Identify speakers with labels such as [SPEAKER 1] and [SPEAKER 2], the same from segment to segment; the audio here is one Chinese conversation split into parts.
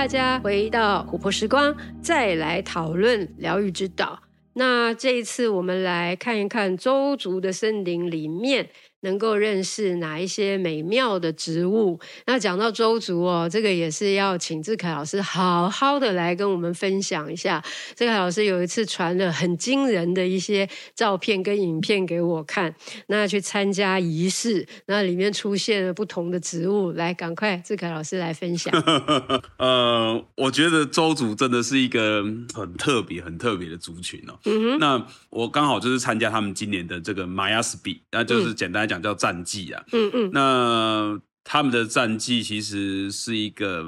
[SPEAKER 1] 大家回到琥珀时光，再来讨论疗愈之道。那这一次，我们来看一看周族的森林里面。能够认识哪一些美妙的植物？那讲到周族哦，这个也是要请志凯老师好好的来跟我们分享一下。志凯老师有一次传了很惊人的一些照片跟影片给我看，那去参加仪式，那里面出现了不同的植物，来，赶快志凯老师来分享。
[SPEAKER 2] 呃，我觉得周族真的是一个很特别、很特别的族群哦。嗯哼，那我刚好就是参加他们今年的这个玛雅斯比，那就是简单。讲叫战绩啊，嗯嗯，那他们的战绩其实是一个，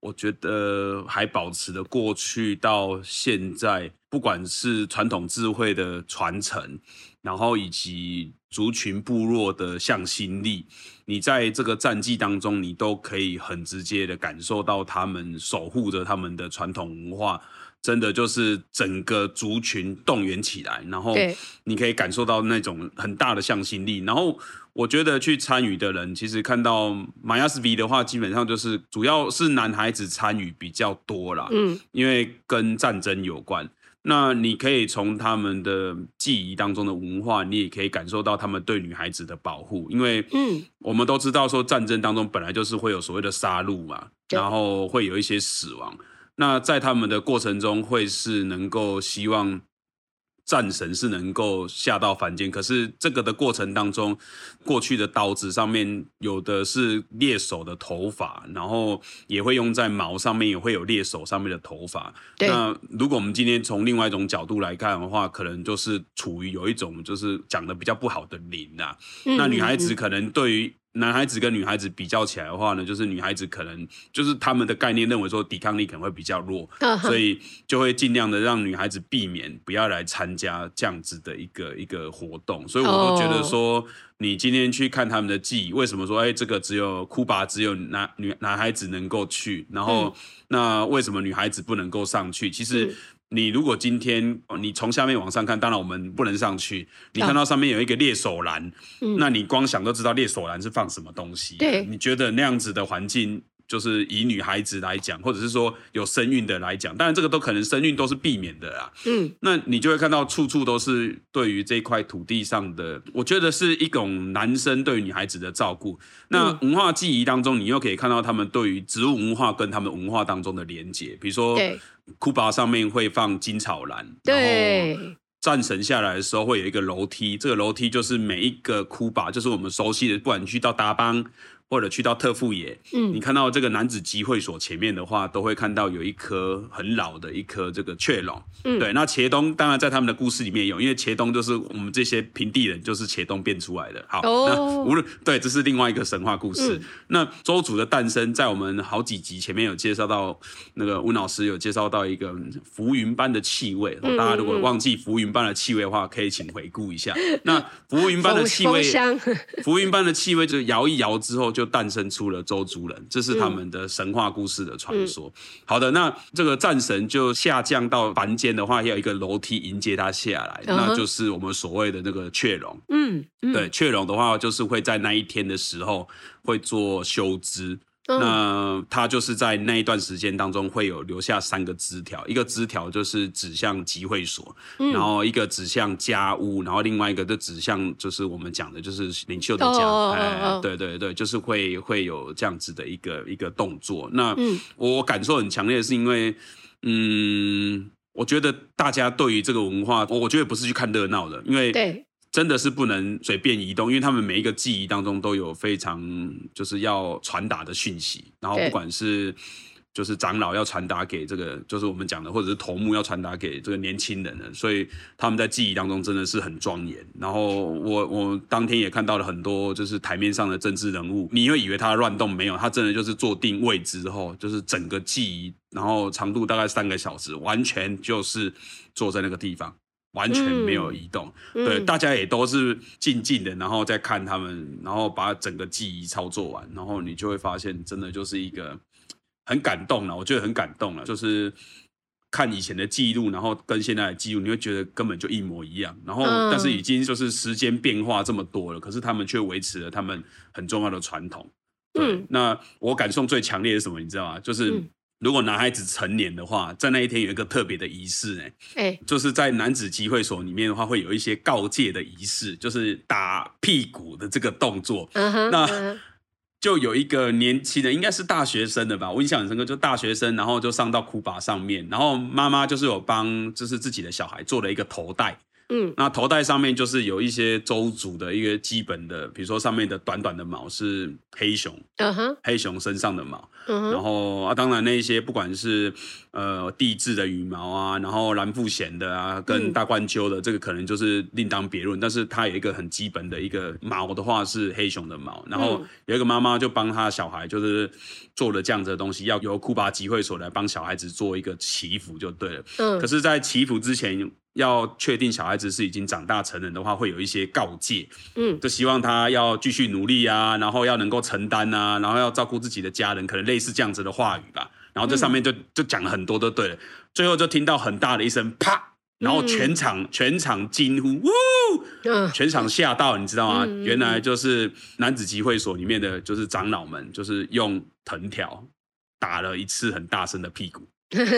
[SPEAKER 2] 我觉得还保持了过去到现在，不管是传统智慧的传承，然后以及族群部落的向心力，你在这个战绩当中，你都可以很直接的感受到他们守护着他们的传统文化。真的就是整个族群动员起来，然后你可以感受到那种很大的向心力。然后我觉得去参与的人，其实看到马亚斯比的话，基本上就是主要是男孩子参与比较多啦。嗯，因为跟战争有关。那你可以从他们的记忆当中的文化，你也可以感受到他们对女孩子的保护。因为嗯，我们都知道说战争当中本来就是会有所谓的杀戮嘛，然后会有一些死亡。那在他们的过程中，会是能够希望战神是能够下到凡间。可是这个的过程当中，过去的刀子上面有的是猎手的头发，然后也会用在矛上面，也会有猎手上面的头发。那如果我们今天从另外一种角度来看的话，可能就是处于有一种就是讲的比较不好的灵啊。那女孩子可能对于。男孩子跟女孩子比较起来的话呢，就是女孩子可能就是他们的概念认为说抵抗力可能会比较弱，所以就会尽量的让女孩子避免不要来参加这样子的一个一个活动。所以我都觉得说，你今天去看他们的记忆，为什么说哎这个只有库巴只有男女男孩子能够去，然后那为什么女孩子不能够上去？其实。你如果今天你从下面往上看，当然我们不能上去。你看到上面有一个猎手篮，嗯，那你光想都知道猎手栏是放什么东西。对，你觉得那样子的环境？就是以女孩子来讲，或者是说有身孕的来讲，当然这个都可能身孕都是避免的啦。嗯，那你就会看到处处都是对于这块土地上的，我觉得是一种男生对于女孩子的照顾。那文化记忆当中，你又可以看到他们对于植物文化跟他们文化当中的连结，比如说库巴上面会放金草兰，对，战神下来的时候会有一个楼梯，这个楼梯就是每一个库巴，就是我们熟悉的，不管你去到达邦。或者去到特富野，嗯，你看到这个男子集会所前面的话，都会看到有一棵很老的一棵这个雀龙，嗯，对。那茄东当然在他们的故事里面有，因为茄东就是我们这些平地人，就是茄东变出来的。好，哦、那无论对，这是另外一个神话故事。嗯、那周族的诞生，在我们好几集前面有介绍到，那个温老师有介绍到一个浮云般的气味。嗯、大家如果忘记浮云般的气味的话，可以请回顾一下。那浮云般的气味，浮云般的气味，就是摇一摇之后就。就诞生出了周族人，这是他们的神话故事的传说。好的，那这个战神就下降到凡间的话，要有一个楼梯迎接他下来，嗯、那就是我们所谓的那个雀龙。嗯，嗯对，雀龙的话就是会在那一天的时候会做修枝。那他就是在那一段时间当中会有留下三个枝条，一个枝条就是指向集会所，嗯、然后一个指向家屋，然后另外一个就指向就是我们讲的就是领袖的家，哦、哎，对对对，就是会会有这样子的一个一个动作。那我感受很强烈是因为，嗯，我觉得大家对于这个文化，我我觉得不是去看热闹的，因为对。真的是不能随便移动，因为他们每一个记忆当中都有非常就是要传达的讯息，然后不管是就是长老要传达给这个就是我们讲的，或者是头目要传达给这个年轻人的，所以他们在记忆当中真的是很庄严。然后我我当天也看到了很多就是台面上的政治人物，你会以为他乱动，没有，他真的就是坐定位之后，就是整个记忆，然后长度大概三个小时，完全就是坐在那个地方。完全没有移动，嗯、对，大家也都是静静的，然后再看他们，然后把整个记忆操作完，然后你就会发现，真的就是一个很感动了，我觉得很感动了，就是看以前的记录，然后跟现在的记录，你会觉得根本就一模一样，然后但是已经就是时间变化这么多了，可是他们却维持了他们很重要的传统。对，嗯、那我感受最强烈的是什么？你知道吗？就是如果男孩子成年的话，在那一天有一个特别的仪式，哎，哎，就是在男子集会所里面的话，会有一些告诫的仪式，就是打屁股的这个动作。嗯哼，那。嗯就有一个年轻人，应该是大学生的吧，我印象很深刻，就大学生，然后就上到库巴上面，然后妈妈就是有帮，就是自己的小孩做了一个头带。嗯，那头带上面就是有一些周族的一个基本的，比如说上面的短短的毛是黑熊，嗯哼，黑熊身上的毛，嗯哼，然后啊，当然那一些不管是呃地质的羽毛啊，然后蓝腹鹇的啊，跟大冠鸠的，这个可能就是另当别论，但是它有一个很基本的一个毛的话是黑熊的毛，然后有一个妈妈就帮他小孩就是做了这样子的东西，要由库巴集会所来帮小孩子做一个祈福就对了，嗯，可是，在祈福之前。要确定小孩子是已经长大成人的话，会有一些告诫，嗯，就希望他要继续努力啊，然后要能够承担啊，然后要照顾自己的家人，可能类似这样子的话语吧。然后这上面就就讲了很多，都对了。最后就听到很大的一声啪，然后全场全场惊呼，呜，全场吓到，你知道吗？原来就是男子集会所里面的就是长老们，就是用藤条打了一次很大声的屁股，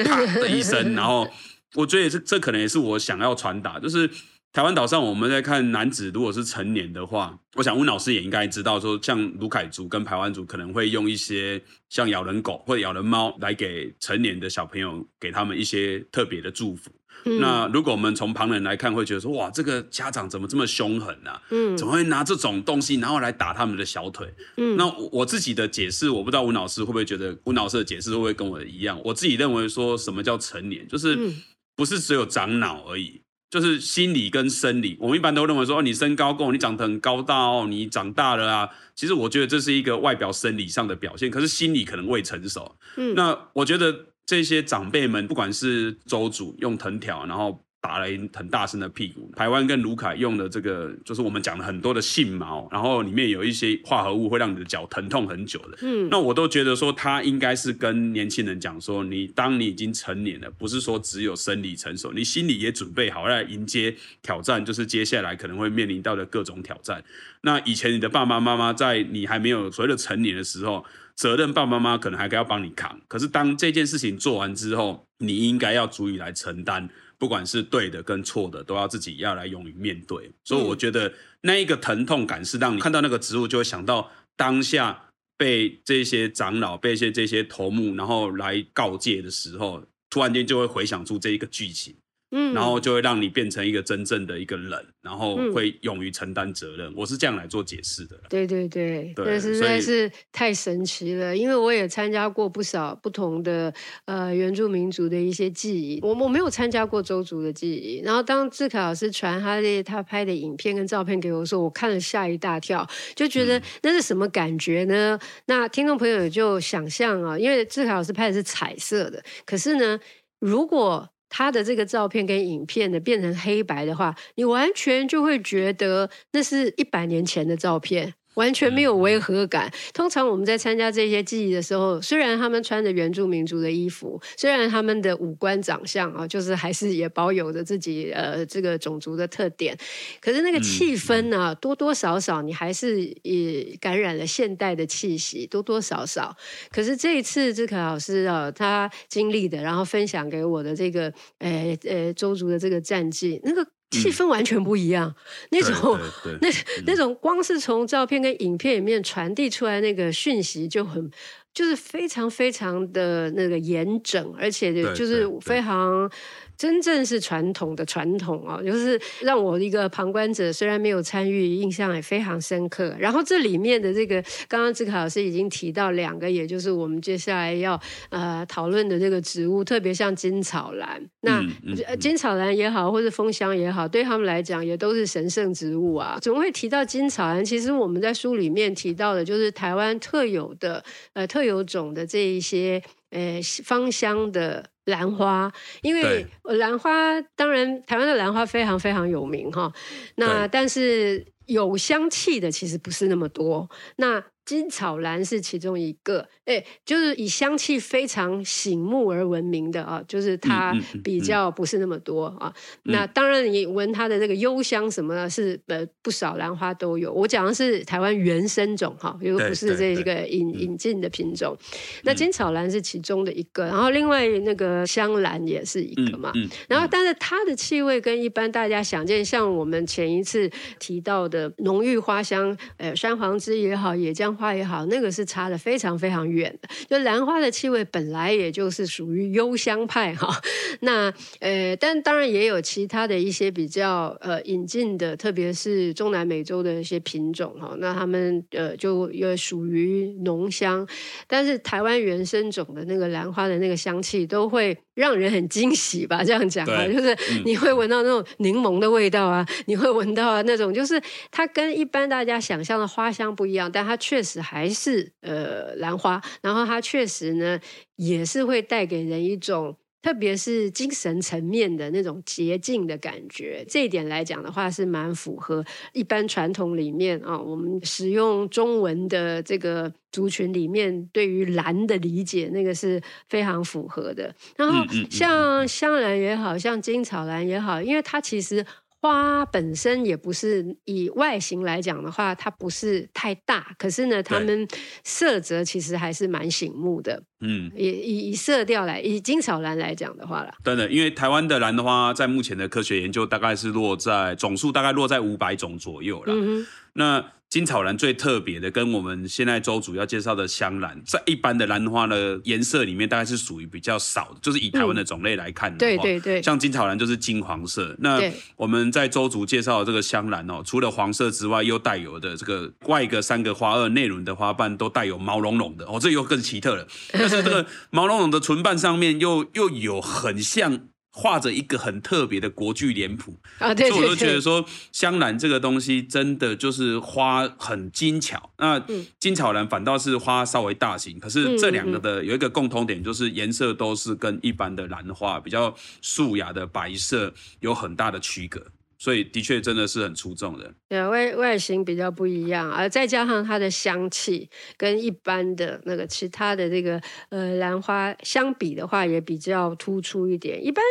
[SPEAKER 2] 啪的一声，然后。我觉得也是，这可能也是我想要传达，就是台湾岛上我们在看男子，如果是成年的话，我想温老师也应该知道，说像卢凯族跟排湾族可能会用一些像咬人狗或者咬人猫来给成年的小朋友，给他们一些特别的祝福。嗯、那如果我们从旁人来看，会觉得说，哇，这个家长怎么这么凶狠呢、啊？嗯，怎么会拿这种东西然后来打他们的小腿？嗯，那我自己的解释，我不知道温老师会不会觉得温老师的解释会不会跟我一样？我自己认为说什么叫成年，就是。嗯不是只有长脑而已，就是心理跟生理。我们一般都认为说，哦，你身高够，你长得很高大哦，你长大了啊。其实我觉得这是一个外表生理上的表现，可是心理可能未成熟。嗯，那我觉得这些长辈们，不管是周主用藤条，然后。打了一很大声的屁股。台湾跟卢凯用的这个，就是我们讲了很多的杏毛，然后里面有一些化合物，会让你的脚疼痛很久的。嗯，那我都觉得说，他应该是跟年轻人讲说，你当你已经成年了，不是说只有生理成熟，你心里也准备好来迎接挑战，就是接下来可能会面临到的各种挑战。那以前你的爸爸妈妈在你还没有所谓的成年的时候，责任爸爸妈妈可能还该要帮你扛，可是当这件事情做完之后，你应该要足以来承担。不管是对的跟错的，都要自己要来勇于面对。所以我觉得那一个疼痛感是让你看到那个植物，就会想到当下被这些长老、被一些这些头目，然后来告诫的时候，突然间就会回想出这一个剧情。嗯，然后就会让你变成一个真正的一个人，然后会勇于承担责任。嗯、我是这样来做解释的。对
[SPEAKER 1] 对对，这实在是太神奇了。因为我也参加过不少不同的呃原住民族的一些记忆，我我没有参加过周族的记忆。然后当志凯老师传他的他拍的影片跟照片给我说，我看了吓一大跳，就觉得那是什么感觉呢？嗯、那听众朋友就想象啊，因为志凯老师拍的是彩色的，可是呢，如果他的这个照片跟影片的，变成黑白的话，你完全就会觉得那是一百年前的照片。完全没有违和感。通常我们在参加这些祭仪的时候，虽然他们穿着原住民族的衣服，虽然他们的五官长相啊，就是还是也保有着自己呃这个种族的特点，可是那个气氛呢、啊，多多少少你还是也感染了现代的气息，多多少少。可是这一次志凯老师啊，他经历的，然后分享给我的这个呃呃邹族的这个战绩，那个。气氛完全不一样，嗯、那种那那种光是从照片跟影片里面传递出来那个讯息就很，就是非常非常的那个严整，而且就是非常。真正是传统的传统哦，就是让我一个旁观者，虽然没有参与，印象也非常深刻。然后这里面的这个，刚刚志凯老师已经提到两个，也就是我们接下来要呃讨论的这个植物，特别像金草兰。那、嗯嗯、金草兰也好，或者枫香也好，对他们来讲也都是神圣植物啊。总会提到金草兰，其实我们在书里面提到的，就是台湾特有的呃特有种的这一些呃芳香的。兰花，因为兰花当然台湾的兰花非常非常有名哈，那但是有香气的其实不是那么多。那金草兰是其中一个，哎，就是以香气非常醒目而闻名的啊，就是它比较不是那么多啊。嗯、那当然，你闻它的这个幽香什么的，是呃不少兰花都有。我讲的是台湾原生种哈，又不是这个引引进的品种。那金草兰是其中的一个，然后另外那个香兰也是一个嘛。然后，但是它的气味跟一般大家想见，像我们前一次提到的浓郁花香，呃，山黄栀也好，野姜。花也好，那个是差的非常非常远的。就兰花的气味本来也就是属于幽香派哈，那呃，但当然也有其他的一些比较呃引进的，特别是中南美洲的一些品种哈，那他们呃就也属于浓香，但是台湾原生种的那个兰花的那个香气都会让人很惊喜吧？这样讲啊，就是你会闻到那种柠檬的味道啊，你会闻到啊那种就是它跟一般大家想象的花香不一样，但它确实还是呃兰花，然后它确实呢也是会带给人一种。特别是精神层面的那种洁净的感觉，这一点来讲的话是蛮符合一般传统里面啊，我们使用中文的这个族群里面对于蓝的理解，那个是非常符合的。然后像香兰也好，像金草兰也好，因为它其实。花本身也不是以外形来讲的话，它不是太大，可是呢，它们色泽其实还是蛮醒目的。嗯，以以以色调来，以金草兰来讲的话啦，
[SPEAKER 2] 对的，因为台湾的兰的话，在目前的科学研究，大概是落在总数大概落在五百种左右啦。嗯哼，那。金草兰最特别的，跟我们现在周主要介绍的香兰，在一般的兰花的颜色里面，大概是属于比较少的。就是以台湾的种类来看的话，对对对，像金草兰就是金黄色。那我们在周主介绍的这个香兰哦，除了黄色之外，又带有的这个外个三个花萼内轮的花瓣都带有毛茸茸的哦，这又更奇特了。但是这个毛茸茸的唇瓣上面又又有很像。画着一个很特别的国剧脸谱啊，对，所以我就觉得说香兰这个东西真的就是花很精巧。那金草兰反倒是花稍微大型，可是这两个的有一个共通点，就是颜色都是跟一般的兰花比较素雅的白色有很大的区隔。所以的确真的是很出众的，
[SPEAKER 1] 对，外外形比较不一样，而再加上它的香气跟一般的那个其他的这个呃兰花相比的话，也比较突出一点。一般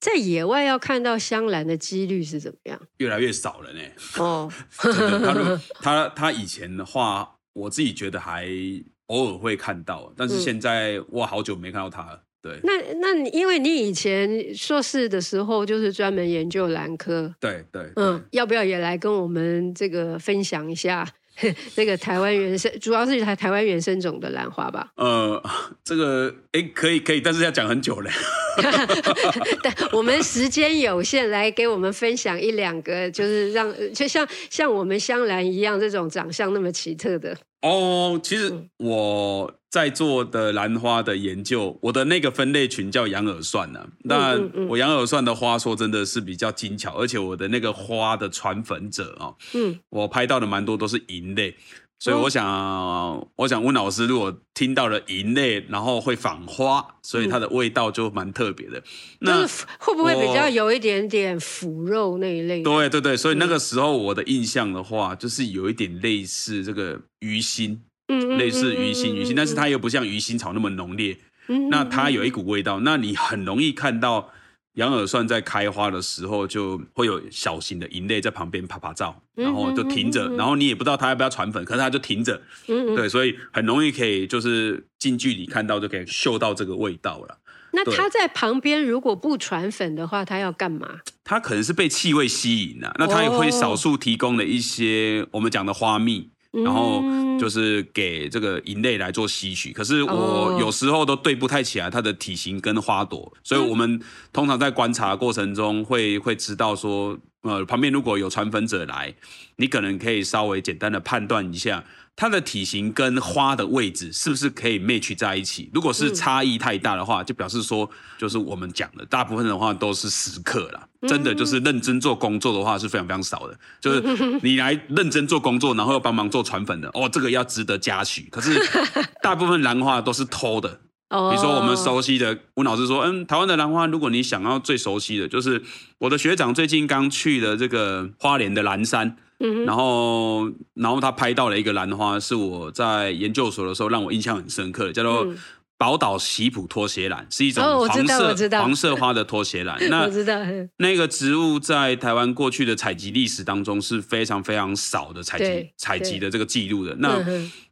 [SPEAKER 1] 在野外要看到香兰的几率是怎么样？
[SPEAKER 2] 越来越少了呢。哦，他他他以前的话，我自己觉得还偶尔会看到，但是现在我好久没看到他了。对，
[SPEAKER 1] 那那你因为你以前硕士的时候就是专门研究兰科，
[SPEAKER 2] 对对，
[SPEAKER 1] 嗯，要不要也来跟我们这个分享一下 这个台湾原生，主要是台台湾原生种的兰花吧？
[SPEAKER 2] 呃，这个哎，可以可以，但是要讲很久嘞。
[SPEAKER 1] 但我们时间有限，来给我们分享一两个，就是让就像像我们香兰一样，这种长相那么奇特的。
[SPEAKER 2] 哦，其实我在做的兰花的研究，我的那个分类群叫羊耳蒜呢、啊。那我羊耳蒜的花，说真的是比较精巧，而且我的那个花的传粉者啊，嗯，我拍到的蛮多都是银类。所以我想，哦、我想温老师，如果听到了银类，然后会仿花，所以它的味道就蛮特别的。嗯、
[SPEAKER 1] 那就是会不会比较有一点点腐肉那一类？
[SPEAKER 2] 对对对，所以那个时候我的印象的话，就是有一点类似这个鱼腥，嗯，类似鱼腥鱼腥，但是它又不像鱼腥草那么浓烈。嗯，那它有一股味道，那你很容易看到。羊耳蒜在开花的时候，就会有小型的蝇类在旁边啪啪照，然后就停着，然后你也不知道它要不要传粉，可是它就停着，对，所以很容易可以就是近距离看到就可以嗅到这个味道了。
[SPEAKER 1] 那它在旁边如果不传粉的话，它要干嘛？
[SPEAKER 2] 它可能是被气味吸引了，那它也会少数提供了一些我们讲的花蜜。然后就是给这个银类来做吸取，可是我有时候都对不太起来它的体型跟花朵，所以我们通常在观察过程中会会知道说，呃，旁边如果有传粉者来，你可能可以稍微简单的判断一下。它的体型跟花的位置是不是可以 match 在一起？如果是差异太大的话，就表示说，就是我们讲的大部分的话都是食客啦。真的就是认真做工作的话是非常非常少的。就是你来认真做工作，然后又帮忙做传粉的，哦，这个要值得嘉许。可是大部分兰花都是偷的。比如说我们熟悉的吴老师说，嗯，台湾的兰花，如果你想要最熟悉的，就是我的学长最近刚去了这个花莲的兰山。嗯，然后然后他拍到了一个兰花，是我在研究所的时候让我印象很深刻的，叫做。宝岛喜普拖鞋兰是一种黄色 黄色花的拖鞋兰。那我知道，那个植物在台湾过去的采集历史当中是非常非常少的采集采集的这个记录的。那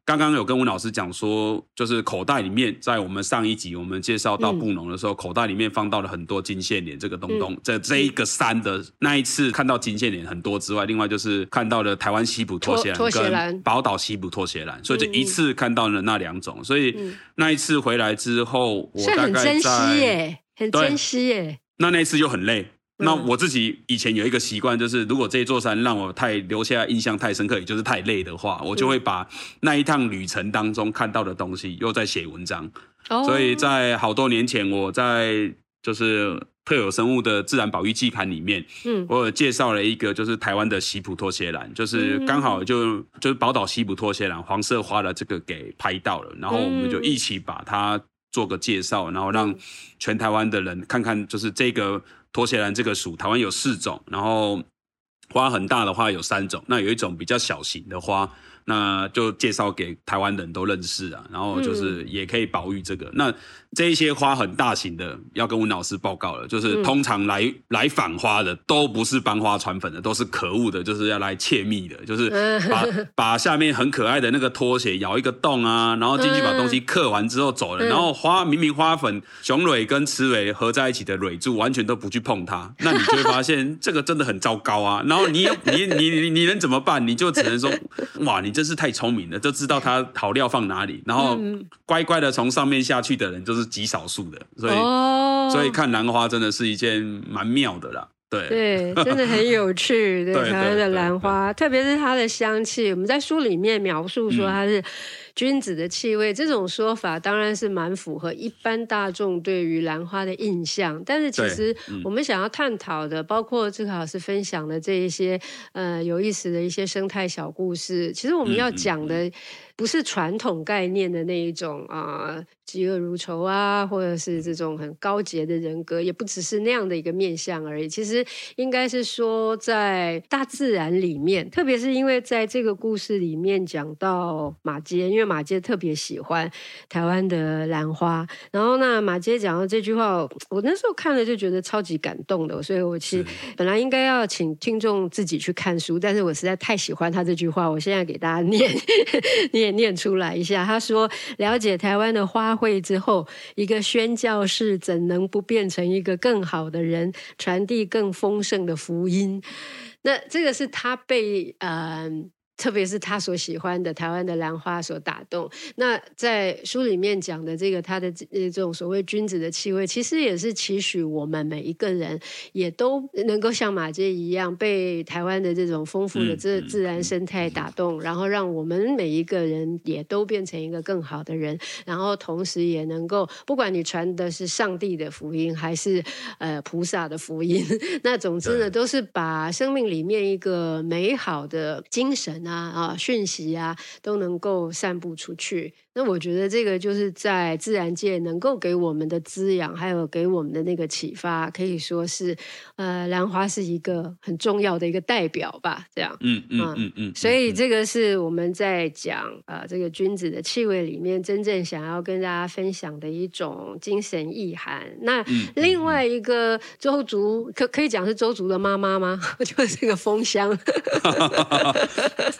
[SPEAKER 2] 刚刚有跟吴老师讲说，就是口袋里面，在我们上一集我们介绍到布农的时候，嗯、口袋里面放到了很多金线莲这个东东。这、嗯、这一个山的那一次看到金线莲很多之外，另外就是看到了台湾西部拖鞋兰跟宝岛西部拖鞋兰，所以就一次看到了那两种。所以那一次回来之后，我大概在很珍惜
[SPEAKER 1] 耶，很珍惜耶。
[SPEAKER 2] 那那一次就很累。那我自己以前有一个习惯，就是如果这座山让我太留下印象太深刻，也就是太累的话，我就会把那一趟旅程当中看到的东西又在写文章。哦。所以在好多年前，我在就是特有生物的自然保育季刊里面，嗯，我有介绍了一个就是台湾的西普拖鞋兰，就是刚好就就是宝岛西普拖鞋兰黄色花的这个给拍到了，然后我们就一起把它做个介绍，然后让全台湾的人看看，就是这个。拖鞋兰这个属，台湾有四种，然后花很大的花有三种，那有一种比较小型的花。那就介绍给台湾人都认识啊，然后就是也可以保育这个。嗯、那这一些花很大型的，要跟温老师报告了，就是通常来、嗯、来访花的都不是帮花传粉的，都是可恶的，就是要来窃蜜的，就是把把下面很可爱的那个拖鞋咬一个洞啊，然后进去把东西刻完之后走了，然后花明明花粉雄蕊跟雌蕊合在一起的蕊柱完全都不去碰它，那你就会发现这个真的很糟糕啊。然后你你你你你能怎么办？你就只能说 哇你。真是太聪明了，就知道它好料放哪里，然后乖乖的从上面下去的人就是极少数的，所以、哦、所以看兰花真的是一件蛮妙的啦。对
[SPEAKER 1] 对，真的很有趣。对，台湾的兰花，特别是它的香气，我们在书里面描述说它是君子的气味，嗯、这种说法当然是蛮符合一般大众对于兰花的印象。但是其实我们想要探讨的，包括志凯老师分享的这一些呃有意思的一些生态小故事，其实我们要讲的。不是传统概念的那一种啊，嫉恶如仇啊，或者是这种很高洁的人格，也不只是那样的一个面相而已。其实应该是说，在大自然里面，特别是因为在这个故事里面讲到马杰，因为马街特别喜欢台湾的兰花。然后那，马街讲到这句话，我那时候看了就觉得超级感动的。所以我其实本来应该要请听众自己去看书，但是我实在太喜欢他这句话，我现在给大家念 念。念念出来一下，他说：“了解台湾的花卉之后，一个宣教士怎能不变成一个更好的人，传递更丰盛的福音？”那这个是他被嗯。呃特别是他所喜欢的台湾的兰花所打动。那在书里面讲的这个他的这种所谓君子的气味，其实也是期许我们每一个人也都能够像马偕一样，被台湾的这种丰富的这自然生态打动，然后让我们每一个人也都变成一个更好的人，然后同时也能够，不管你传的是上帝的福音还是呃菩萨的福音，那总之呢，都是把生命里面一个美好的精神啊。啊啊，讯息啊，都能够散布出去。那我觉得这个就是在自然界能够给我们的滋养，还有给我们的那个启发，可以说是，呃，兰花是一个很重要的一个代表吧。这样，嗯嗯嗯嗯。所以这个是我们在讲啊、呃，这个君子的气味里面真正想要跟大家分享的一种精神意涵。那另外一个周族，可可以讲是周族的妈妈吗？就是这个风香。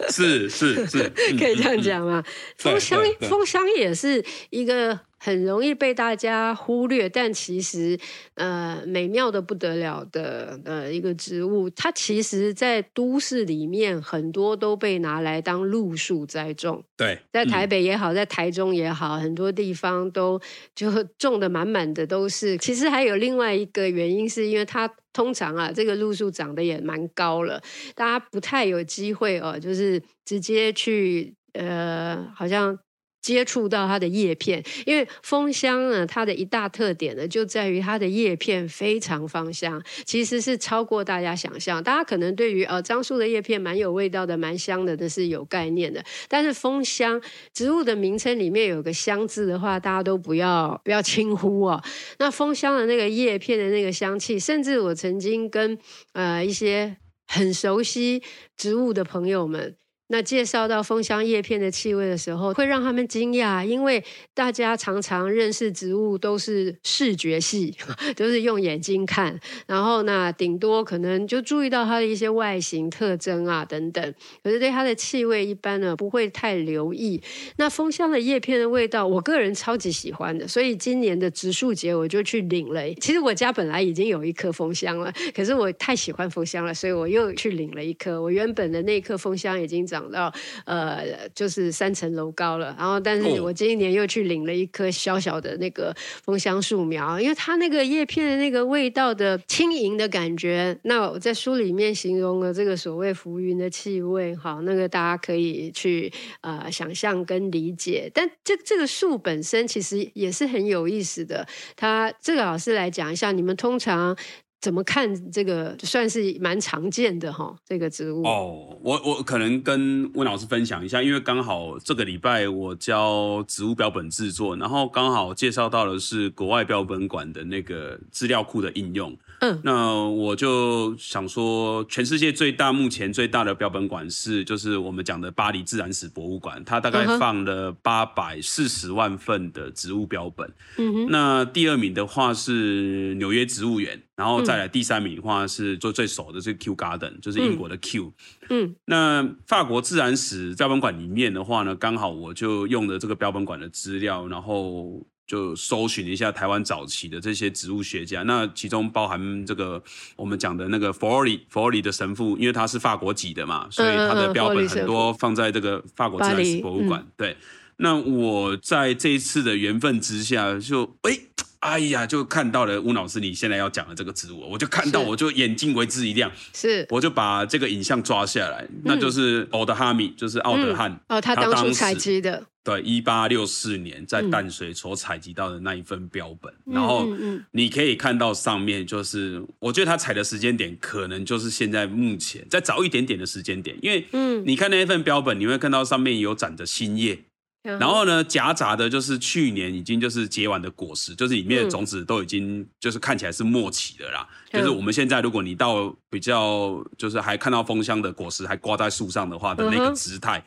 [SPEAKER 2] 是 是是，
[SPEAKER 1] 可以这样讲吗？风香蜂。香也是一个很容易被大家忽略，但其实呃美妙的不得了的呃一个植物。它其实，在都市里面很多都被拿来当路树栽种。
[SPEAKER 2] 对，
[SPEAKER 1] 在台北也好，在台中也好，很多地方都就种的满满的都是。其实还有另外一个原因，是因为它通常啊，这个路树长得也蛮高了，大家不太有机会哦，就是直接去呃，好像。接触到它的叶片，因为蜂香呢，它的一大特点呢，就在于它的叶片非常芳香，其实是超过大家想象。大家可能对于呃樟树的叶片蛮有味道的，蛮香的，那是有概念的。但是蜂香植物的名称里面有个香字的话，大家都不要不要轻忽哦。那蜂香的那个叶片的那个香气，甚至我曾经跟呃一些。很熟悉植物的朋友们。那介绍到枫香叶片的气味的时候，会让他们惊讶，因为大家常常认识植物都是视觉系，都是用眼睛看，然后呢，顶多可能就注意到它的一些外形特征啊等等，可是对它的气味一般呢不会太留意。那枫香的叶片的味道，我个人超级喜欢的，所以今年的植树节我就去领了。其实我家本来已经有一棵枫香了，可是我太喜欢枫香了，所以我又去领了一棵。我原本的那棵枫香已经长。长到呃，就是三层楼高了。然后，但是我今年又去领了一棵小小的那个枫香树苗，因为它那个叶片的那个味道的轻盈的感觉。那我在书里面形容了这个所谓浮云的气味，好，那个大家可以去呃想象跟理解。但这这个树本身其实也是很有意思的。它这个老师来讲一下，你们通常。怎么看这个算是蛮常见的哈？这个植物
[SPEAKER 2] 哦，我我可能跟温老师分享一下，因为刚好这个礼拜我教植物标本制作，然后刚好介绍到的是国外标本馆的那个资料库的应用。嗯，那我就想说，全世界最大、目前最大的标本馆是就是我们讲的巴黎自然史博物馆，它大概放了八百四十万份的植物标本。嗯哼，那第二名的话是纽约植物园。然后再来第三名的话是做最熟的这个 Kew Garden，就是英国的 Kew。嗯，那法国自然史标本馆里面的话呢，刚好我就用了这个标本馆的资料，然后就搜寻一下台湾早期的这些植物学家。那其中包含这个我们讲的那个佛罗里佛罗里的神父，因为他是法国籍的嘛，所以他的标本很多放在这个法国自然史博物馆。对，那我在这一次的缘分之下就，就哎。哎呀，就看到了吴老师你现在要讲的这个植物，我就看到，我就眼睛为之一亮，是，我就把这个影像抓下来，嗯、那就是奥德哈米，就是奥德汉、嗯，
[SPEAKER 1] 哦，他当初采集的，
[SPEAKER 2] 对，一八六四年在淡水所采集到的那一份标本，嗯、然后你可以看到上面就是，我觉得他采的时间点可能就是现在目前再早一点点的时间点，因为，嗯，你看那一份标本，你会看到上面有长着新叶。然后呢，夹杂的就是去年已经就是结完的果实，就是里面的种子都已经就是看起来是末期的啦。嗯、就是我们现在如果你到比较就是还看到枫香的果实还挂在树上的话的那个姿态。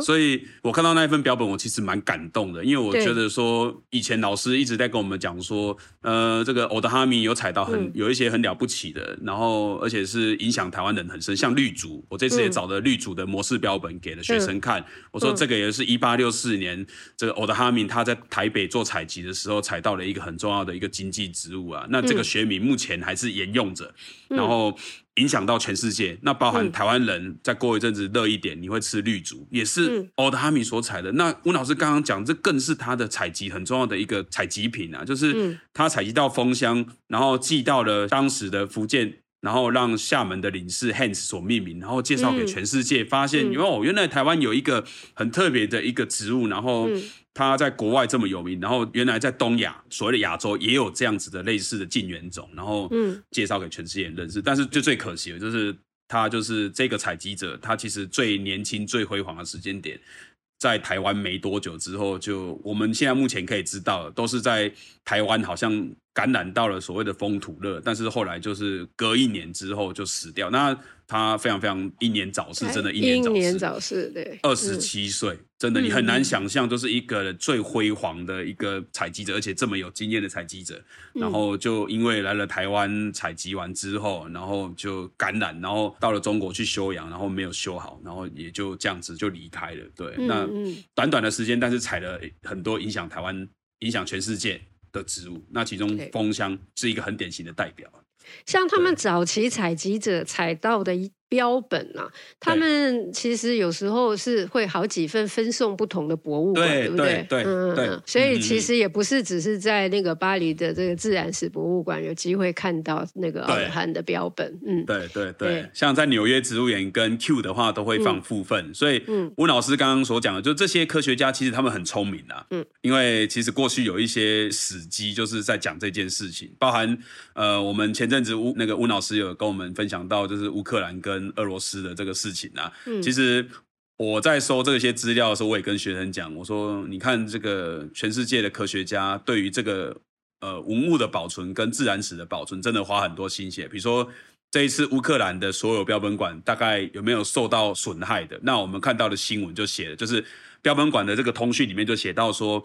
[SPEAKER 2] 所以我看到那一份标本，我其实蛮感动的，因为我觉得说以前老师一直在跟我们讲说，呃，这个欧德哈米有采到很有一些很了不起的，然后而且是影响台湾人很深，像绿竹，我这次也找了绿竹的模式标本给了学生看，我说这个也是一八六四年这个欧德哈米他在台北做采集的时候采到了一个很重要的一个经济植物啊，那这个学名目前还是沿用着，然后。影响到全世界，那包含台湾人，再过一阵子热一点，你会吃绿竹，也是奥德哈米所采的。那温老师刚刚讲，这更是他的采集很重要的一个采集品啊，就是他采集到蜂箱，然后寄到了当时的福建，然后让厦门的领事 Hans 所命名，然后介绍给全世界，发现哦，原来台湾有一个很特别的一个植物，然后。他在国外这么有名，然后原来在东亚，所谓的亚洲也有这样子的类似的近缘种，然后嗯介绍给全世界人认识。嗯、但是就最可惜的就是他就是这个采集者，他其实最年轻、最辉煌的时间点，在台湾没多久之后，就我们现在目前可以知道，都是在台湾好像感染到了所谓的风土热，但是后来就是隔一年之后就死掉。那他非常非常英年早逝，真的英年早逝。英年早逝，对，二十七岁，真的你很难想象，就是一个最辉煌的一个采集者，而且这么有经验的采集者，然后就因为来了台湾采集完之后，然后就感染，然后到了中国去休养，然后没有修好，然后也就这样子就离开了。对，那短短的时间，但是采了很多影响台湾、影响全世界的植物，那其中枫香是一个很典型的代表。
[SPEAKER 1] 像他们早期采集者采到的一。标本啊，他们其实有时候是会好几份分送不同的博物馆，对，对不对？对，嗯，对，所以其实也不是只是在那个巴黎的这个自然史博物馆有机会看到那个奥尔汉的标本。嗯，对对对，对，
[SPEAKER 2] 像在纽约植物园跟 Q 的话，都会放附份。嗯、所以，温老师刚刚所讲的，就这些科学家其实他们很聪明啊。嗯，因为其实过去有一些史迹就是在讲这件事情，包含呃，我们前阵子乌那个温老师有跟我们分享到，就是乌克兰跟俄罗斯的这个事情啊，其实我在收这些资料的时候，我也跟学生讲，我说，你看这个全世界的科学家对于这个呃文物的保存跟自然史的保存，真的花很多心血。比如说这一次乌克兰的所有标本馆大概有没有受到损害的？那我们看到的新闻就写了，就是标本馆的这个通讯里面就写到说，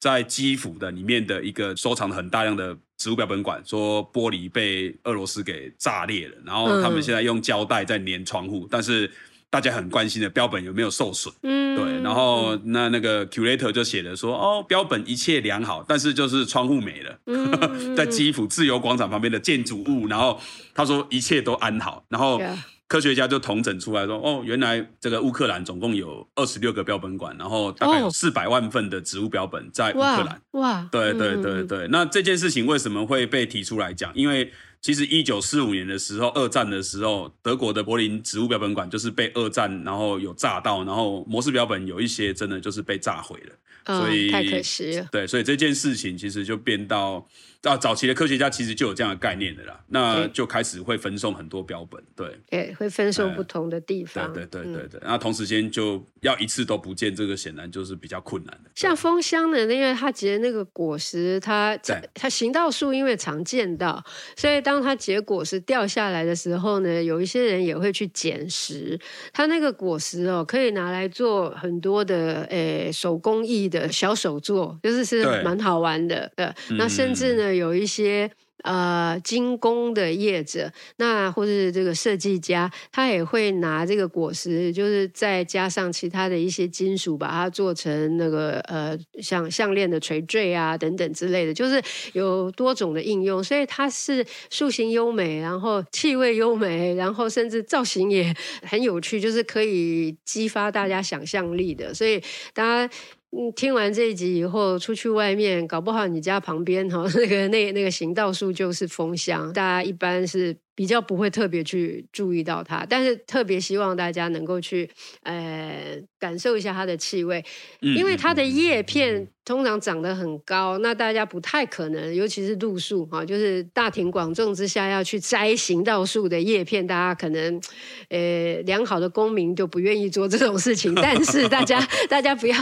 [SPEAKER 2] 在基辅的里面的一个收藏很大量的植物标本馆，说玻璃被俄罗斯给炸裂了，然后他们现在用胶带在粘窗户，但是。大家很关心的标本有没有受损？嗯，对，然后那那个 curator 就写的说，哦，标本一切良好，但是就是窗户没了，嗯、在基辅自由广场旁边的建筑物，然后他说一切都安好，然后科学家就统整出来说，哦，原来这个乌克兰总共有二十六个标本馆，然后大概有四百万份的植物标本在乌克兰。哇，对对对对，那这件事情为什么会被提出来讲？因为其实，一九四五年的时候，二战的时候，德国的柏林植物标本馆就是被二战，然后有炸到，然后模式标本有一些真的就是被炸毁了，
[SPEAKER 1] 哦、所以太可惜了。
[SPEAKER 2] 对，所以这件事情其实就变到。啊，早期的科学家其实就有这样的概念的啦，那就开始会分送很多标本，对，
[SPEAKER 1] 对，会分送不同的地方，
[SPEAKER 2] 对对对对对，那、嗯、同时间就要一次都不见，这个显然就是比较困难的。
[SPEAKER 1] 像丰香呢，因为它结那个果实，它它行道树因为常见到，所以当它结果实掉下来的时候呢，有一些人也会去捡拾。它那个果实哦，可以拿来做很多的诶、欸、手工艺的小手作，就是是蛮好玩的，对，那甚至呢。有一些呃精工的业者，那或者是这个设计家，他也会拿这个果实，就是再加上其他的一些金属，把它做成那个呃像项链的垂坠啊等等之类的，就是有多种的应用。所以它是树形优美，然后气味优美，然后甚至造型也很有趣，就是可以激发大家想象力的。所以大家。嗯，听完这一集以后，出去外面，搞不好你家旁边哈，那个那那个行道树就是风箱，大家一般是。比较不会特别去注意到它，但是特别希望大家能够去呃感受一下它的气味，因为它的叶片通常长得很高，那大家不太可能，尤其是路树哈，就是大庭广众之下要去摘行道树的叶片，大家可能呃良好的公民就不愿意做这种事情，但是大家 大家不要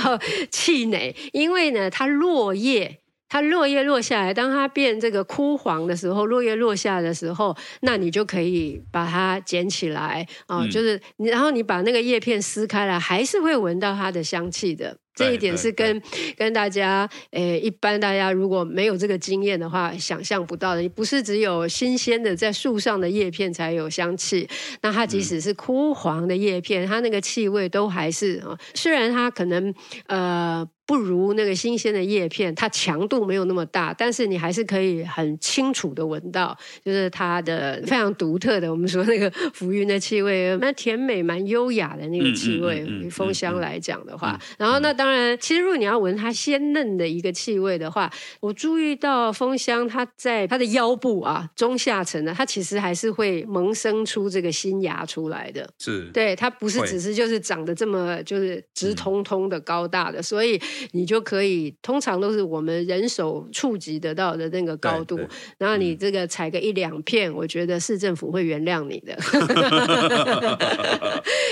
[SPEAKER 1] 气馁，因为呢，它落叶。它落叶落下来，当它变这个枯黄的时候，落叶落下的时候，那你就可以把它捡起来啊，嗯、就是你，然后你把那个叶片撕开来，还是会闻到它的香气的。这一点是跟跟大家，诶，一般大家如果没有这个经验的话，想象不到的。你不是只有新鲜的在树上的叶片才有香气，那它即使是枯黄的叶片，它那个气味都还是啊。虽然它可能呃。不如那个新鲜的叶片，它强度没有那么大，但是你还是可以很清楚的闻到，就是它的非常独特的，我们说那个浮云的气味，蛮甜美、蛮优雅的那个气味。以丰香来讲的话，然后那当然，其实如果你要闻它鲜嫩的一个气味的话，我注意到丰香它在它的腰部啊中下层呢，它其实还是会萌生出这个新芽出来的。是，对，它不是只是就是长得这么就是直通通的高大的，所以。你就可以，通常都是我们人手触及得到的那个高度。然后你这个采个一两片，我觉得市政府会原谅你的，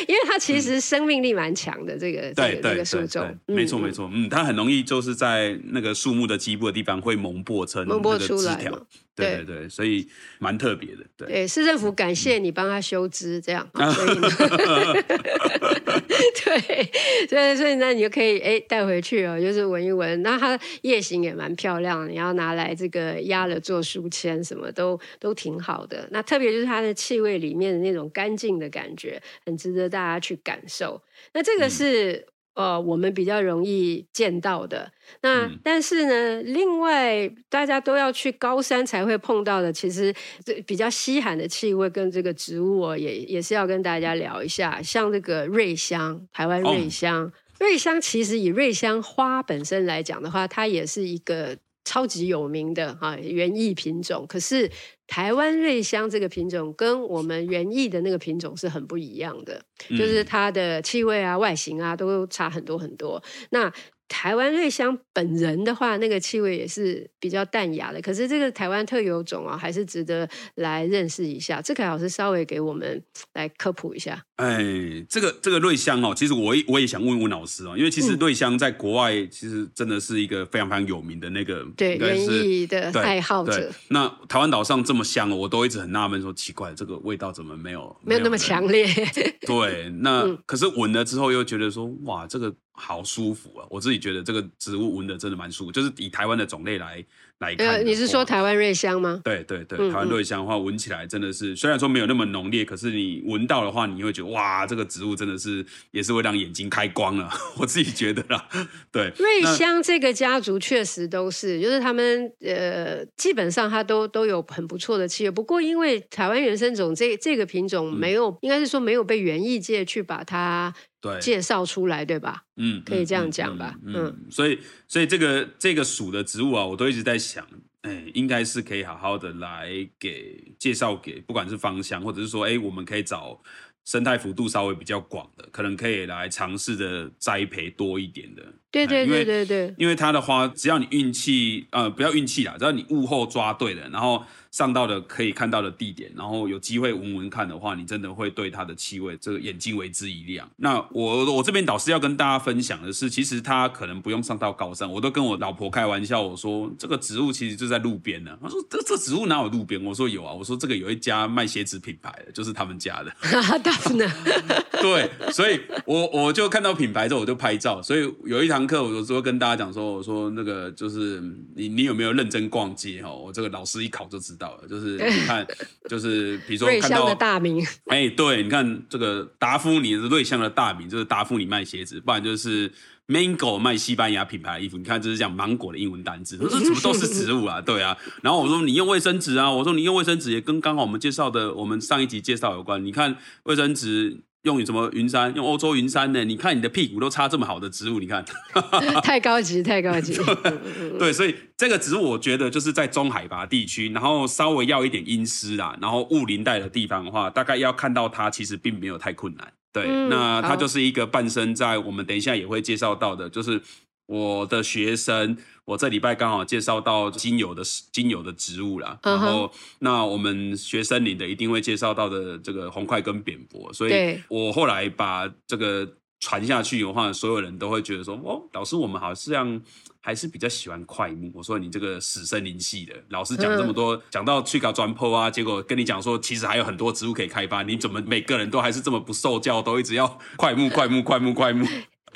[SPEAKER 1] 因为它其实生命力蛮强的。这个这个这个树种，没错
[SPEAKER 2] 没错，嗯，它很容易就是在那个树木的基部的地方会萌破成
[SPEAKER 1] 萌破出来。
[SPEAKER 2] 对对对，所以蛮特别的。对，
[SPEAKER 1] 对，市政府感谢你帮他修枝，这样。所以呢，对，所以所以那，你就可以哎带回去哦，就是闻一闻。那它叶形也蛮漂亮，你要拿来这个压了做书签，什么都都挺好的。那特别就是它的气味里面的那种干净的感觉，很值得大家去感受。那这个是。嗯呃，我们比较容易见到的。那、嗯、但是呢，另外大家都要去高山才会碰到的，其实这比较稀罕的气味跟这个植物哦，也也是要跟大家聊一下。像这个瑞香，台湾瑞香，哦、瑞香其实以瑞香花本身来讲的话，它也是一个超级有名的哈园艺品种。可是台湾瑞香这个品种跟我们园艺的那个品种是很不一样的。就是它的气味啊、外形啊都差很多很多。那台湾瑞香本人的话，那个气味也是比较淡雅的。可是这个台湾特有种啊，还是值得来认识一下。志凯老师稍微给我们来科普一下。
[SPEAKER 2] 哎，这个这个瑞香哦，其实我也我也想问问老师哦，因为其实瑞香在国外其实真的是一个非常非常有名的那个
[SPEAKER 1] 对园艺的爱好者。
[SPEAKER 2] 那台湾岛上这么香哦，我都一直很纳闷说，奇怪，这个味道怎么没有
[SPEAKER 1] 没有那么强烈？
[SPEAKER 2] 对，那、嗯、可是闻了之后又觉得说，哇，这个。好舒服啊！我自己觉得这个植物闻的真的蛮舒服，就是以台湾的种类来来看。呃，
[SPEAKER 1] 你是说台湾瑞香吗？
[SPEAKER 2] 对对对，台湾瑞香的话，闻起来真的是，虽然说没有那么浓烈，可是你闻到的话，你会觉得哇，这个植物真的是也是会让眼睛开光了。我自己觉得啦，对。
[SPEAKER 1] 瑞香这个家族确实都是，就是他们呃，基本上它都都有很不错的气味。不过因为台湾原生种这这个品种没有，嗯、应该是说没有被园艺界去把它。对，介绍出来，对吧？嗯，可以这样讲吧。嗯，嗯嗯嗯，
[SPEAKER 2] 所以，所以这个这个属的植物啊，我都一直在想，哎，应该是可以好好的来给介绍给，不管是芳香，或者是说，哎，我们可以找生态幅度稍微比较广的，可能可以来尝试的栽培多一点的。
[SPEAKER 1] 对对对对对，
[SPEAKER 2] 因为它的花，只要你运气，呃，不要运气啦，只要你物候抓对了，然后。上到的可以看到的地点，然后有机会闻闻看的话，你真的会对它的气味这个眼睛为之一亮。那我我这边导师要跟大家分享的是，其实它可能不用上到高山，我都跟我老婆开玩笑，我说这个植物其实就在路边呢。她说这这植物哪有路边？我说有啊，我说这个有一家卖鞋子品牌的，就是他们家的。对，所以我我就看到品牌之后我就拍照。所以有一堂课，我就说跟大家讲说，我说那个就是你你有没有认真逛街哈？我这个老师一考就知道。就是 你看，就是比如说看到瑞香
[SPEAKER 1] 的大名，
[SPEAKER 2] 哎、欸，对，你看这个达芙妮是瑞香的大名，就是达芙妮卖鞋子，不然就是 Mango 卖西班牙品牌的衣服。你看，这是讲芒果的英文单字，我说怎么都是植物啊？对啊。然后我说你用卫生纸啊，我说你用卫生纸也跟刚好我们介绍的，我们上一集介绍有关。你看卫生纸。用什么云杉？用欧洲云杉呢？你看你的屁股都插这么好的植物，你看，
[SPEAKER 1] 太高级，太高级。
[SPEAKER 2] 对，所以这个植物我觉得就是在中海拔地区，然后稍微要一点阴湿啦，然后雾林带的地方的话，大概要看到它其实并没有太困难。对，嗯、那它就是一个伴生在我们等一下也会介绍到的，就是我的学生。我这礼拜刚好介绍到精油的精油的植物啦，uh huh. 然后那我们学森林的一定会介绍到的这个红块跟扁柏，所以我后来把这个传下去的话，所有人都会觉得说，哦，老师我们好像还是比较喜欢快木。我说你这个死森林系的，老师讲这么多，讲、uh. 到去搞砖坡啊，结果跟你讲说，其实还有很多植物可以开发，你怎么每个人都还是这么不受教，都一直要快木快木快木快木。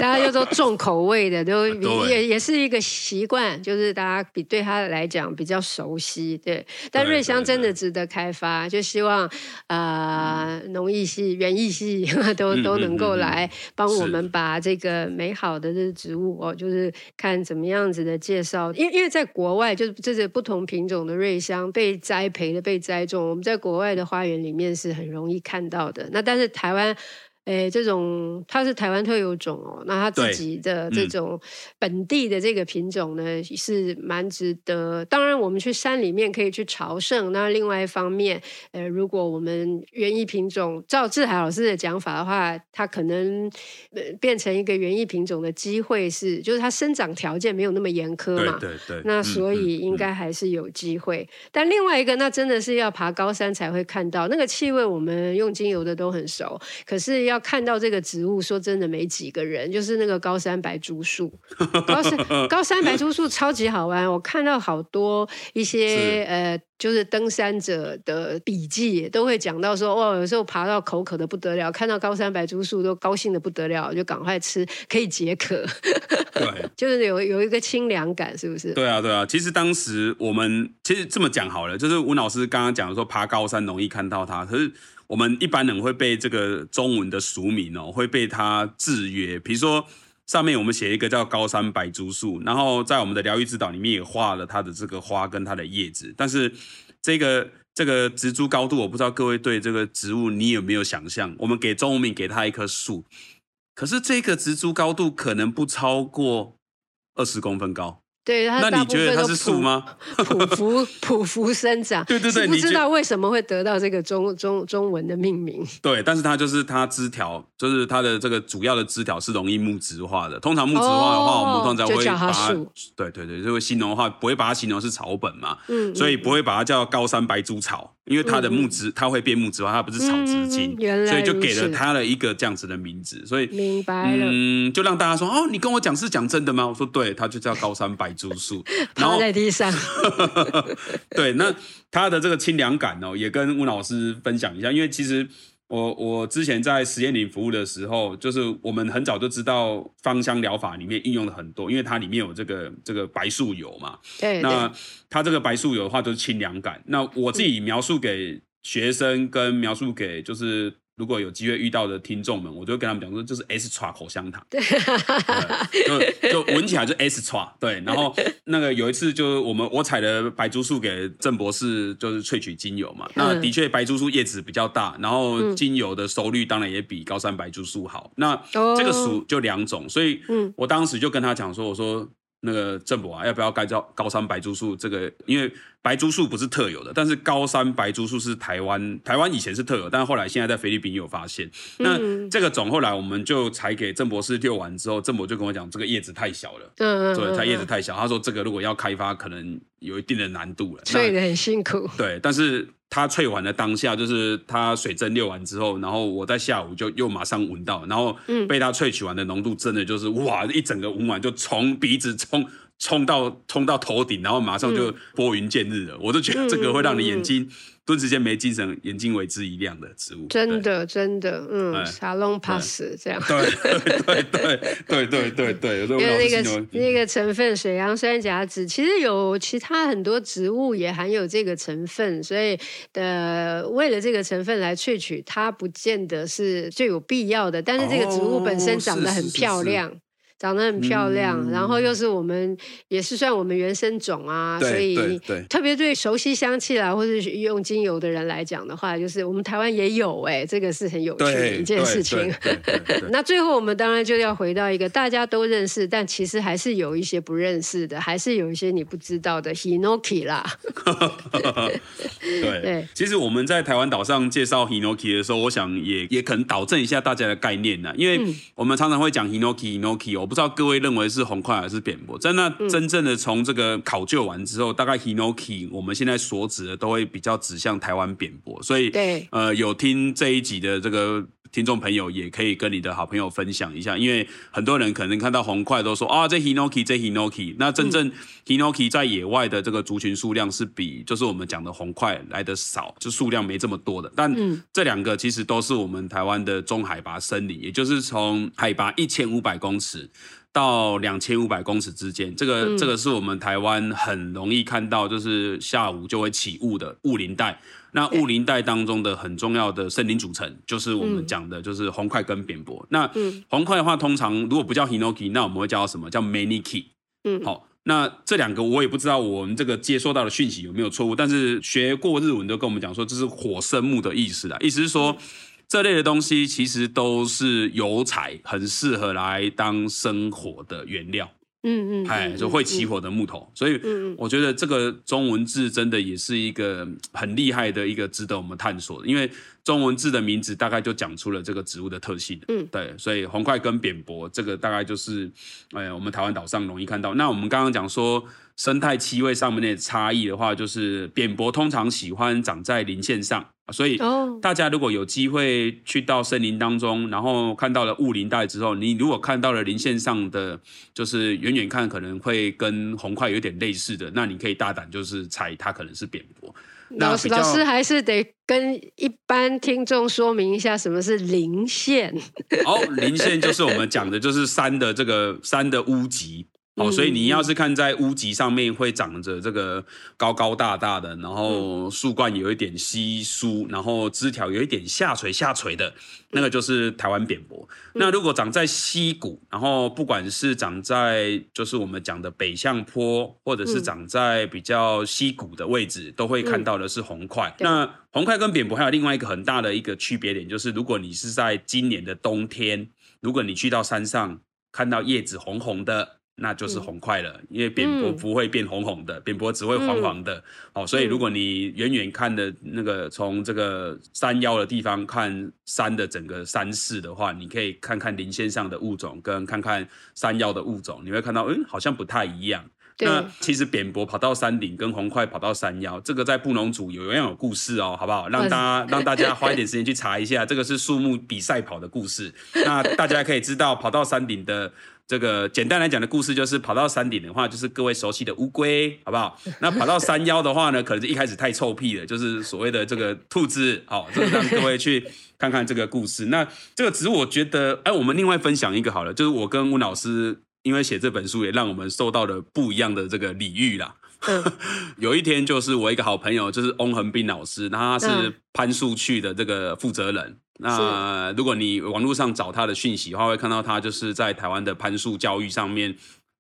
[SPEAKER 1] 大家就都重口味的，都 也也是一个习惯，就是大家比对他来讲比较熟悉，对。但瑞香真的值得开发，就希望呃农艺系、园艺系 都都能够来帮我们把这个美好的这植物哦，就是看怎么样子的介绍。因为因为在国外，就是这是不同品种的瑞香被栽培的、被栽种，我们在国外的花园里面是很容易看到的。那但是台湾。诶，这种它是台湾特有种哦，那它自己的这种本地的这个品种呢，嗯、是蛮值得。当然，我们去山里面可以去朝圣。那另外一方面，呃，如果我们园艺品种照志海老师的讲法的话，它可能变成一个园艺品种的机会是，就是它生长条件没有那么严苛嘛。对对对。那所以应该还是有机会。嗯嗯嗯、但另外一个，那真的是要爬高山才会看到那个气味。我们用精油的都很熟，可是。要看到这个植物，说真的没几个人，就是那个高山白珠树。高山高山白珠树超级好玩，我看到好多一些呃，就是登山者的笔记都会讲到说，哇，有时候爬到口渴的不得了，看到高山白珠树都高兴的不得了，就赶快吃，可以解渴。对，就是有有一个清凉感，是不是？
[SPEAKER 2] 对啊，对啊。其实当时我们其实这么讲好了，就是吴老师刚刚讲说，爬高山容易看到它，可是。我们一般人会被这个中文的俗名哦，会被它制约。比如说，上面我们写一个叫高山白珠树，然后在我们的疗愈之岛里面也画了它的这个花跟它的叶子。但是这个这个植株高度，我不知道各位对这个植物你有没有想象？我们给中文名给它一棵树，可是这个植株高度可能不超过二十公分高。
[SPEAKER 1] 对，它
[SPEAKER 2] 那你觉得它是树吗？
[SPEAKER 1] 匍匐匍匐生长，
[SPEAKER 2] 对对对，
[SPEAKER 1] 不知道为什么会得到这个中中中文的命名。
[SPEAKER 2] 对，但是它就是它枝条，就是它的这个主要的枝条是容易木质化的。通常木质化的话，哦、我们通常会把它，对对对，就会形容的话，不会把它形容是草本嘛，嗯，所以不会把它叫高山白珠草，因为它的木质、嗯、它会变木质化，它不是草织金、嗯，所以就给了它了一个这样子的名字。所以
[SPEAKER 1] 明白了，
[SPEAKER 2] 嗯，就让大家说哦，你跟我讲是讲真的吗？我说对，它就叫高山白珠树。
[SPEAKER 1] 趴在地上
[SPEAKER 2] 对，那它的这个清凉感哦，也跟吴老师分享一下。因为其实我我之前在实验林服务的时候，就是我们很早就知道芳香疗法里面应用了很多，因为它里面有这个这个白树油嘛。
[SPEAKER 1] 对，
[SPEAKER 2] 那它这个白树油的话就是清凉感。那我自己描述给学生跟描述给就是。如果有机会遇到的听众们，我就会跟他们讲说，就是 extra 口香糖，对，就就闻起来就 extra，对。然后那个有一次，就是我们我采的白珠树给郑博士，就是萃取精油嘛。嗯、那的确白珠树叶子比较大，然后精油的收率当然也比高山白珠树好。那这个属就两种，所以我当时就跟他讲说，我说。那个郑博啊，要不要改叫高山白珠树？这个因为白珠树不是特有的，但是高山白珠树是台湾台湾以前是特有，但是后来现在在菲律宾有发现。那这个种后来我们就采给郑博士遛完之后，郑博就跟我讲，这个叶子太小了，嗯，对，它叶子太小，他说这个如果要开发，可能有一定的难度了，
[SPEAKER 1] 所以很辛苦。
[SPEAKER 2] 对，但是。它萃完的当下，就是它水蒸馏完之后，然后我在下午就又马上闻到，然后被它萃取完的浓度真的就是哇，一整个闻完就从鼻子冲冲到冲到头顶，然后马上就拨云见日了。我都觉得这个会让你眼睛。顿时间没精神，眼睛为之一亮的植物，
[SPEAKER 1] 真的真的，嗯，沙龙 pass 这样，
[SPEAKER 2] 对对对对对对对，因为
[SPEAKER 1] 那个那个成分水杨酸甲酯，其实有其他很多植物也含有这个成分，所以呃为了这个成分来萃取，它不见得是最有必要的，但是这个植物本身长得很漂亮。长得很漂亮，嗯，然后又是我们也是算我们原生种啊，所以特别对熟悉香气啦，或是用精油的人来讲的话，就是我们台湾也有哎，这个是很有趣的一件事情。那最后我们当然就要回到一个大家都认识，但其实还是有一些不认识的，还是有一些你不知道的 Hinoki 啦。
[SPEAKER 2] 对对，其实我们在台湾岛上介绍 Hinoki 的时候，我想也也可能导正一下大家的概念呢，因为我们常常会讲 Hinoki Hinoki 哦。不知道各位认为是红块还是扁柏？在那真正的从这个考究完之后，嗯、大概 Hinoki 我们现在所指的都会比较指向台湾扁柏。所以，对，呃，有听这一集的这个听众朋友，也可以跟你的好朋友分享一下，因为很多人可能看到红块都说啊，这 Hinoki，这 Hinoki。那真正 Hinoki 在野外的这个族群数量是比就是我们讲的红块来的少，就数量没这么多的。但这两个其实都是我们台湾的中海拔森林，也就是从海拔一千五百公尺。到两千五百公尺之间，这个、嗯、这个是我们台湾很容易看到，就是下午就会起雾的雾林带。那雾林带当中的很重要的森林组成，就是我们讲的，就是红块跟扁柏。那红块的话，通常如果不叫 Hinoki，那我们会叫什么？叫 Maniki。嗯，好，那这两个我也不知道我们这个接收到的讯息有没有错误，但是学过日文都跟我们讲说，这是火生木的意思啦，意思是说。这类的东西其实都是油材，很适合来当生火的原料。嗯嗯，哎，就会起火的木头。嗯嗯、所以，我觉得这个中文字真的也是一个很厉害的一个值得我们探索的。因为中文字的名字大概就讲出了这个植物的特性。嗯，对，所以红块跟扁柏这个大概就是，哎，我们台湾岛上容易看到。那我们刚刚讲说生态气味上面的差异的话，就是扁柏通常喜欢长在林线上。所以，大家如果有机会去到森林当中，然后看到了雾林带之后，你如果看到了林线上的，就是远远看可能会跟红块有点类似的，那你可以大胆就是猜它可能是扁柏。
[SPEAKER 1] 老师，老师还是得跟一般听众说明一下什么是林线。
[SPEAKER 2] 哦，林线就是我们讲的，就是山的这个山的屋脊。哦，所以你要是看在屋脊上面会长着这个高高大大的，然后树冠有一点稀疏，然后枝条有一点下垂下垂的，那个就是台湾扁柏。那如果长在溪谷，然后不管是长在就是我们讲的北向坡，或者是长在比较溪谷的位置，都会看到的是红块。那红块跟扁柏还有另外一个很大的一个区别点，就是如果你是在今年的冬天，如果你去到山上看到叶子红红的。那就是红块了，嗯、因为扁柏不会变红红的，嗯、扁柏只会黄黄的。嗯、哦，所以如果你远远看的那个从这个山腰的地方看山的整个山势的话，你可以看看林线上的物种跟看看山腰的物种，你会看到，嗯，好像不太一样。对那其实扁柏跑到山顶，跟红块跑到山腰，这个在布农族有一样有故事哦，好不好？让大家 让大家花一点时间去查一下，这个是树木比赛跑的故事。那大家可以知道，跑到山顶的这个简单来讲的故事，就是跑到山顶的话，就是各位熟悉的乌龟，好不好？那跑到山腰的话呢，可能是一开始太臭屁了，就是所谓的这个兔子，好，这个让各位去看看这个故事。那这个只是我觉得，哎，我们另外分享一个好了，就是我跟温老师。因为写这本书也让我们受到了不一样的这个礼遇啦。嗯、有一天，就是我一个好朋友，就是翁恒斌老师，他是攀树去的这个负责人。嗯、那如果你网络上找他的讯息的话，会看到他就是在台湾的攀树教育上面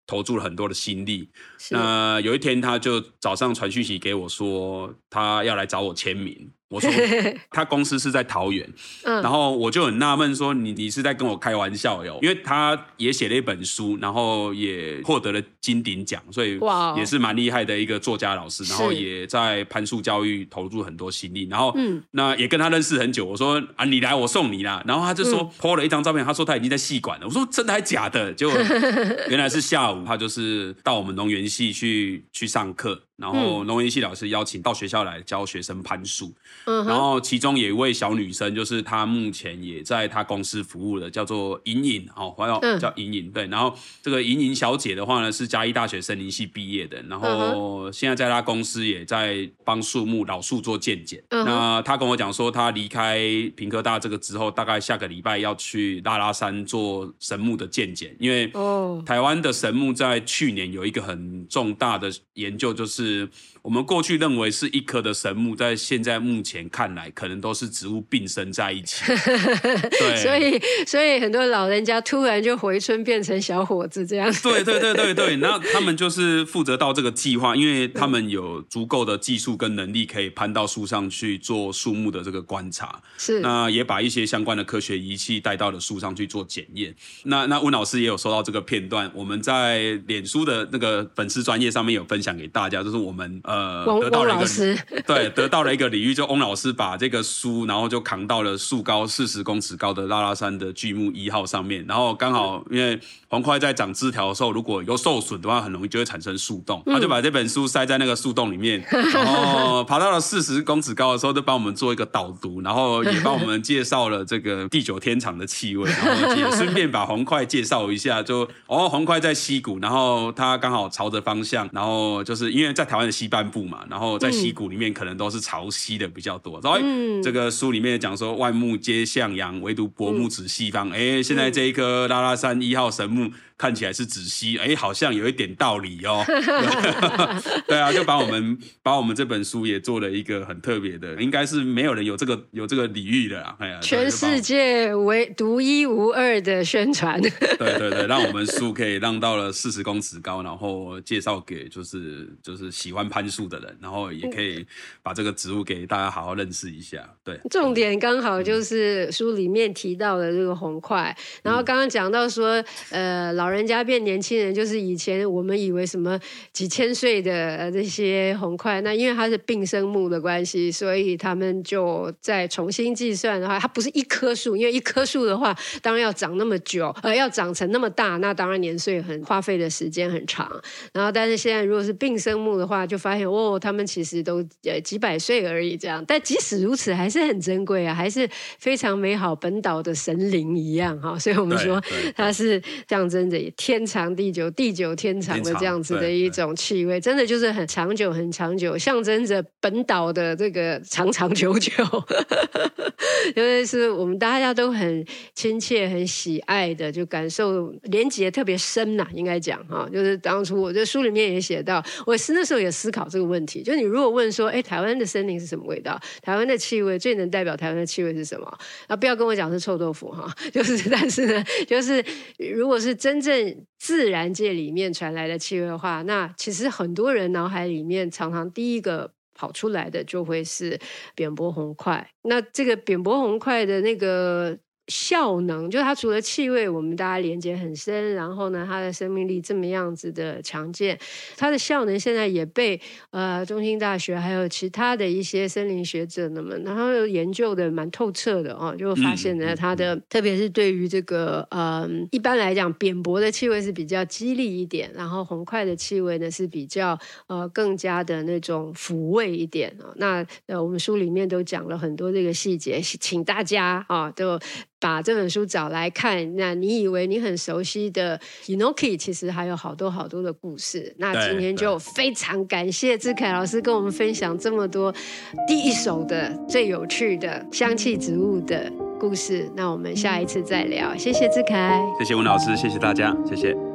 [SPEAKER 2] 投注了很多的心力。那有一天，他就早上传讯息给我说，他要来找我签名。我说 他公司是在桃园，嗯、然后我就很纳闷说，你你是在跟我开玩笑哟？因为他也写了一本书，然后也获得了金鼎奖，所以也是蛮厉害的一个作家老师，然后也在攀树教育投入很多心力，然后那也跟他认识很久。我说啊，你来我送你啦，然后他就说 po 了一张照片，他说他已经在戏馆了。我说真的还假的？结果 原来是下午，他就是到我们农园系去去上课。然后农业系老师邀请到学校来教学生攀树，嗯、然后其中有一位小女生，就是她目前也在她公司服务的，叫做莹莹，哦，还有叫莹莹，对。然后这个莹莹小姐的话呢，是嘉义大学森林系毕业的，然后现在在她公司也在帮树木老树做健检。嗯、那她跟我讲说，她离开平科大这个之后，大概下个礼拜要去拉拉山做神木的健检，因为台湾的神木在去年有一个很重大的研究，就是。是我们过去认为是一棵的神木，在现在目前看来，可能都是植物并生在一起。对，
[SPEAKER 1] 所以所以很多老人家突然就回村变成小伙子这样。
[SPEAKER 2] 对对对对对，然后他们就是负责到这个计划，因为他们有足够的技术跟能力，可以攀到树上去做树木的这个观察。是，那也把一些相关的科学仪器带到了树上去做检验。那那温老师也有收到这个片段，我们在脸书的那个粉丝专业上面有分享给大家，就是。我们呃得到了一个 对，得到了一个礼遇，就翁老师把这个书，然后就扛到了树高四十公尺高的拉拉山的巨木一号上面，然后刚好因为黄块在长枝条的时候，如果有受损的话，很容易就会产生树洞，他就把这本书塞在那个树洞里面，然后爬到了四十公尺高的时候，就帮我们做一个导读，然后也帮我们介绍了这个地久天长的气味，然后也顺便把黄块介绍一下，就哦黄块在溪谷，然后它刚好朝着方向，然后就是因为在台湾的西半部嘛，然后在溪谷里面可能都是潮汐的比较多。所以、嗯、这个书里面讲说，万木皆向阳，唯独薄木指西方。哎、嗯，现在这一棵拉拉山一号神木。看起来是指西，哎，好像有一点道理哦。对啊，就把我们把我们这本书也做了一个很特别的，应该是没有人有这个有这个礼遇的啊。哎呀，
[SPEAKER 1] 全世界唯独一无二的宣传。
[SPEAKER 2] 对对对，让我们书可以让到了四十公尺高，然后介绍给就是就是喜欢攀树的人，然后也可以把这个植物给大家好好认识一下。对，
[SPEAKER 1] 重点刚好就是书里面提到的这个红块，然后刚刚讲到说，呃，老。人家变年轻人，就是以前我们以为什么几千岁的这些红桧，那因为它是并生木的关系，所以他们就再重新计算的话，它不是一棵树，因为一棵树的话，当然要长那么久，呃，要长成那么大，那当然年岁很花费的时间很长。然后，但是现在如果是并生木的话，就发现哦，他们其实都呃几百岁而已，这样。但即使如此，还是很珍贵啊，还是非常美好，本岛的神灵一样哈。所以我们说它是象征着。天长地久，地久天长的这样子的一种气味，真的就是很长久，很长久，象征着本岛的这个长长久久。因为是我们大家都很亲切、很喜爱的，就感受连结特别深呐、啊，应该讲哈。就是当初我在书里面也写到，我是那时候也思考这个问题。就你如果问说，哎，台湾的森林是什么味道？台湾的气味最能代表台湾的气味是什么？啊，不要跟我讲是臭豆腐哈，就是，但是呢，就是如果是真正正自然界里面传来的气味的话，那其实很多人脑海里面常常第一个跑出来的就会是扁柏红块。那这个扁柏红块的那个效能，就它除了气味，我们大家连接很深，然后呢，它的生命力这么样子的强健，它的效能现在也被呃中兴大学还有其他的一些森林学者们，然后研究的蛮透彻的哦，就发现呢，它的、嗯、特别是对于这个呃一般来讲扁薄的气味是比较激励一点，然后红块的气味呢是比较呃更加的那种抚慰一点哦。那呃我们书里面都讲了很多这个细节，请大家啊、哦、都。把这本书找来看，那你以为你很熟悉的 Hinoki，其实还有好多好多的故事。那今天就非常感谢志凯老师跟我们分享这么多第一手的最有趣的香气植物的故事。那我们下一次再聊，谢谢志凯，
[SPEAKER 2] 谢谢文老师，谢谢大家，谢谢。